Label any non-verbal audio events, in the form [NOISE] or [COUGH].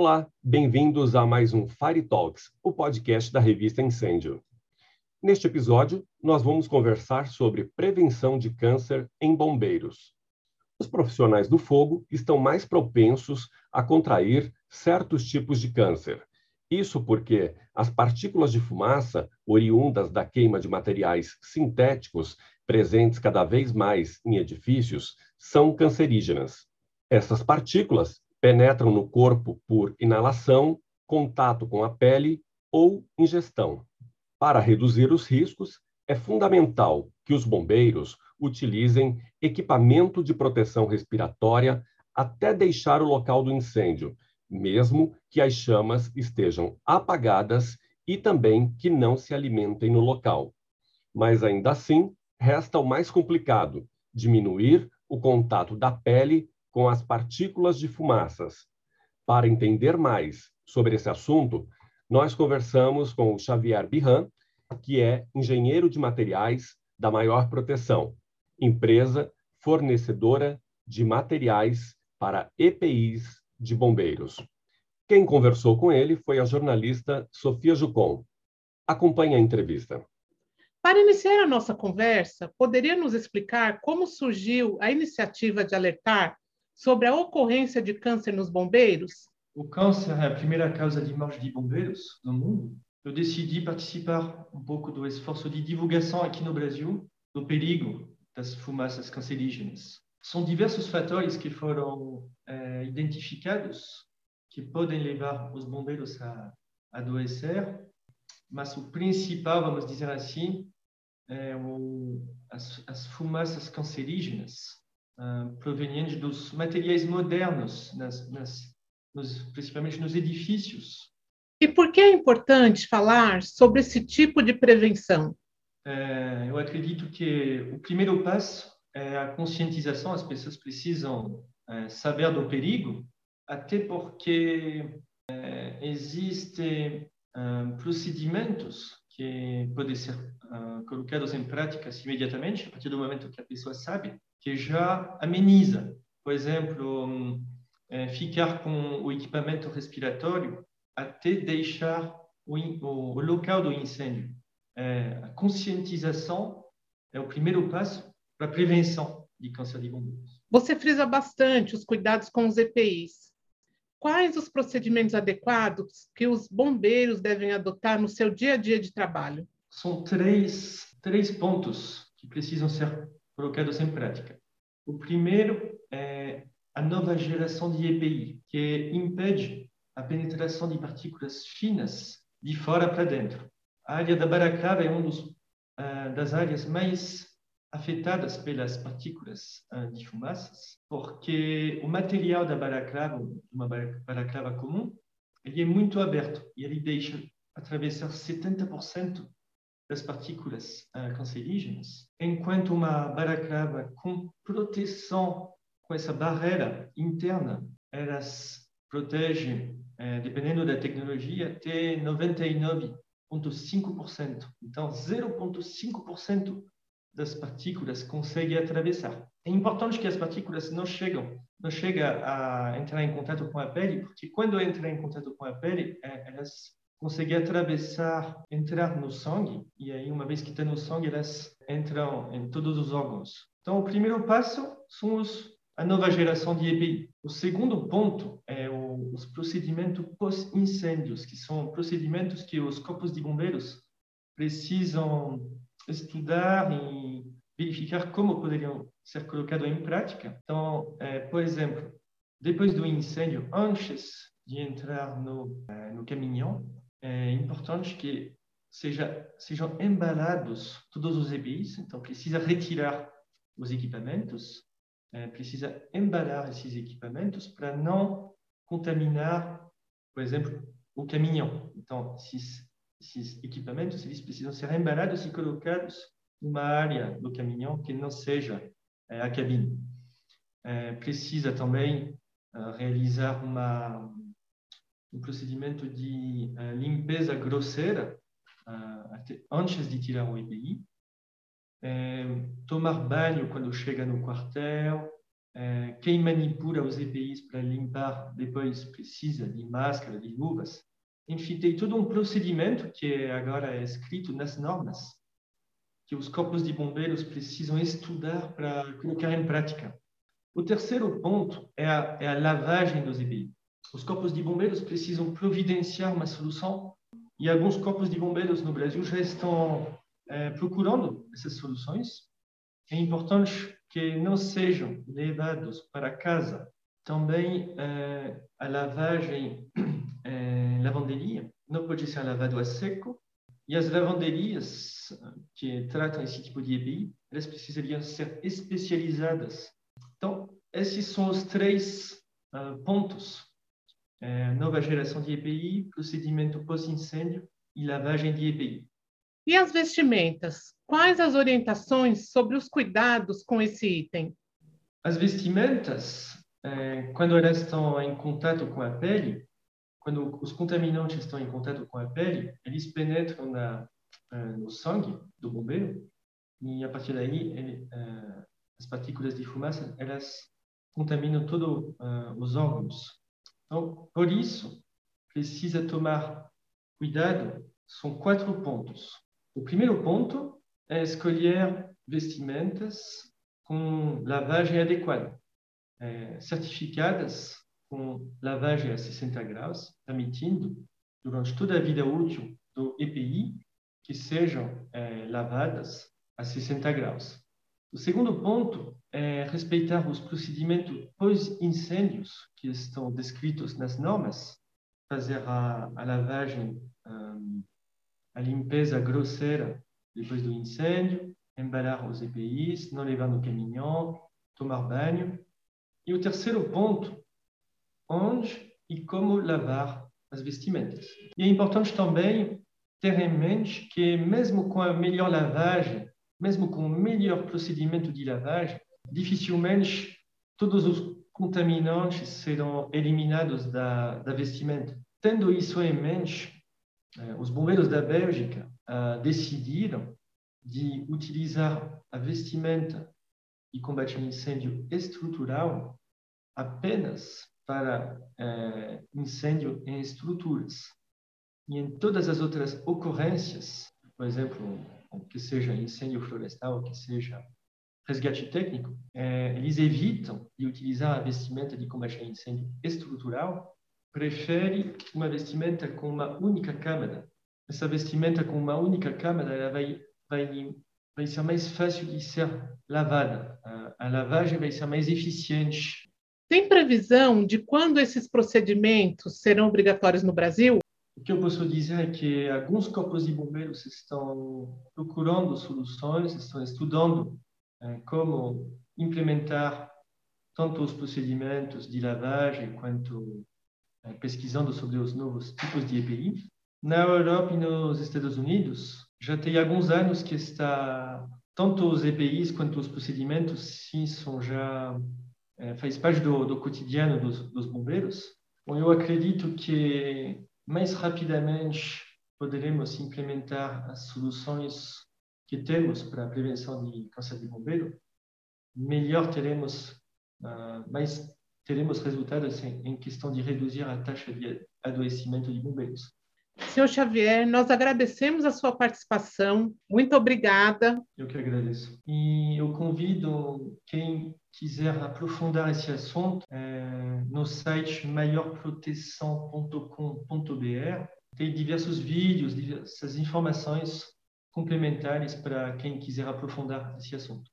Olá, bem-vindos a mais um Fire Talks, o podcast da revista Incêndio. Neste episódio, nós vamos conversar sobre prevenção de câncer em bombeiros. Os profissionais do fogo estão mais propensos a contrair certos tipos de câncer. Isso porque as partículas de fumaça, oriundas da queima de materiais sintéticos presentes cada vez mais em edifícios, são cancerígenas. Essas partículas penetram no corpo por inalação, contato com a pele ou ingestão. Para reduzir os riscos, é fundamental que os bombeiros utilizem equipamento de proteção respiratória até deixar o local do incêndio, mesmo que as chamas estejam apagadas e também que não se alimentem no local. Mas ainda assim, resta o mais complicado: diminuir o contato da pele com as partículas de fumaças. Para entender mais sobre esse assunto, nós conversamos com o Xavier Birran, que é engenheiro de materiais da Maior Proteção, empresa fornecedora de materiais para EPIs de bombeiros. Quem conversou com ele foi a jornalista Sofia Jucon. Acompanhe a entrevista. Para iniciar a nossa conversa, poderia nos explicar como surgiu a iniciativa de alertar sobre a ocorrência de câncer nos bombeiros? O câncer é a primeira causa de morte de bombeiros no mundo. Eu decidi participar um pouco do esforço de divulgação aqui no Brasil do perigo das fumaças cancerígenas. São diversos fatores que foram é, identificados que podem levar os bombeiros a adoecer, mas o principal, vamos dizer assim, é o, as, as fumaças cancerígenas uh, provenientes dos materiais modernos, nas, nas, nos, principalmente nos edifícios. E por que é importante falar sobre esse tipo de prevenção? É, eu acredito que o primeiro passo é a conscientização. As pessoas precisam é, saber do perigo, até porque é, existem procedimentos que podem ser colocados em prática imediatamente, a partir do momento que a pessoa sabe que já ameniza. Por exemplo, hum, é, ficar com o equipamento respiratório até deixar o, o, o local do incêndio. É, a conscientização é o primeiro passo para a prevenção de câncer de bombeiros. Você frisa bastante os cuidados com os EPIs. Quais os procedimentos adequados que os bombeiros devem adotar no seu dia a dia de trabalho? São três, três pontos que precisam ser colocados em prática. O primeiro é a nova geração de EPI, que impede a penetração de partículas finas de fora para dentro. A área da Baraclava é uma uh, das áreas mais afetadas pelas partículas uh, de fumaças, porque o material da Baraclava, uma Baraclava comum, ele é muito aberto e ele deixa atravessar 70% das partículas uh, cancerígenas, enquanto uma balaclava com proteção, com essa barreira interna, elas protegem, uh, dependendo da tecnologia, até 99,5%. Então, 0,5% das partículas conseguem atravessar. É importante que as partículas não chegam, não chega a entrar em contato com a pele, porque quando entra em contato com a pele, eh, elas conseguir atravessar, entrar no sangue, e aí, uma vez que está no sangue, elas entram em todos os órgãos. Então, o primeiro passo são a nova geração de EPI. O segundo ponto é o, os procedimentos pós-incêndios, que são procedimentos que os corpos de bombeiros precisam estudar e verificar como poderiam ser colocados em prática. Então, é, por exemplo, depois do incêndio, antes de entrar no, é, no caminhão, é importante que seja, sejam embalados todos os EPIs, então precisa retirar os equipamentos, é, precisa embalar esses equipamentos para não contaminar, por exemplo, o caminhão. Então, esses, esses equipamentos eles precisam ser embalados e colocados numa área do caminhão que não seja é, a cabine. É, precisa também uh, realizar uma um procedimento de uh, limpeza grosseira uh, antes de tirar o EPI, é, tomar banho quando chega no quartel, é, quem manipula os EPIs para limpar depois precisa de máscara, de luvas. Enfim, tem todo um procedimento que agora é escrito nas normas que os corpos de bombeiros precisam estudar para colocar em prática. O terceiro ponto é a, é a lavagem dos EPIs. Os corpos de bombeiros precisam providenciar uma solução e alguns corpos de bombeiros no Brasil já estão é, procurando essas soluções. É importante que não sejam levados para casa. Também é, a lavagem [CLEARS THROAT] é, lavanderia não pode ser lavado a seco. E as lavanderias que tratam esse tipo de EPI elas precisariam ser especializadas. Então esses são os três uh, pontos é, nova geração de EPI procedimento pós-incêndio e lavagem de EPI e as vestimentas? Quais as orientações sobre os cuidados com esse item? As vestimentas, é, quando elas estão em contato com a pele, quando os contaminantes estão em contato com a pele, eles penetram na, é, no sangue do bombeiro e a partir daí ele, as partículas de fumaça elas contaminam todos uh, os órgãos. Então, por isso precisa tomar cuidado. São quatro pontos. O primeiro ponto é escolher vestimentas com lavagem adequada, é, certificadas com lavagem a 60 graus, permitindo, durante toda a vida útil do EPI, que sejam é, lavadas a 60 graus. O segundo ponto é respeitar os procedimentos pós-incêndios que estão descritos nas normas, fazer a, a lavagem um, a limpeza grosseira depois do incêndio, embalar os EPIs, não levar no caminhão, tomar banho. E o terceiro ponto, onde e como lavar as vestimentas. E é importante também ter em mente que mesmo com a melhor lavagem, mesmo com o melhor procedimento de lavagem, dificilmente todos os contaminantes serão eliminados da, da vestimenta. Tendo isso em mente, é, os bombeiros da Bélgica uh, decidiram de utilizar a vestimenta e combate ao incêndio estrutural apenas para uh, incêndio em estruturas. E em todas as outras ocorrências, por exemplo, que seja incêndio florestal, que seja resgate técnico, uh, eles evitam de utilizar a vestimenta de combate ao incêndio estrutural prefere uma vestimenta com uma única câmara. Essa vestimenta com uma única câmara ela vai, vai, vai ser mais fácil de ser lavada. A, a lavagem vai ser mais eficiente. Tem previsão de quando esses procedimentos serão obrigatórios no Brasil? O que eu posso dizer é que alguns corpos de bombeiros estão procurando soluções, estão estudando eh, como implementar tanto os procedimentos de lavagem quanto é, pesquisando sobre os novos tipos de EPI. Na Europa e nos Estados Unidos, já tem alguns anos que está tanto os EPIs quanto os procedimentos, sim, são já é, faz parte do, do cotidiano dos, dos bombeiros. Bom, eu acredito que mais rapidamente poderemos implementar as soluções que temos para a prevenção de câncer de bombeiro, melhor teremos uh, mais teremos resultados em questão de reduzir a taxa de adoecimento de bombeiros. Senhor Xavier, nós agradecemos a sua participação. Muito obrigada. Eu que agradeço. E eu convido quem quiser aprofundar esse assunto é, no site maiorproteção.com.br. Tem diversos vídeos, diversas informações complementares para quem quiser aprofundar esse assunto.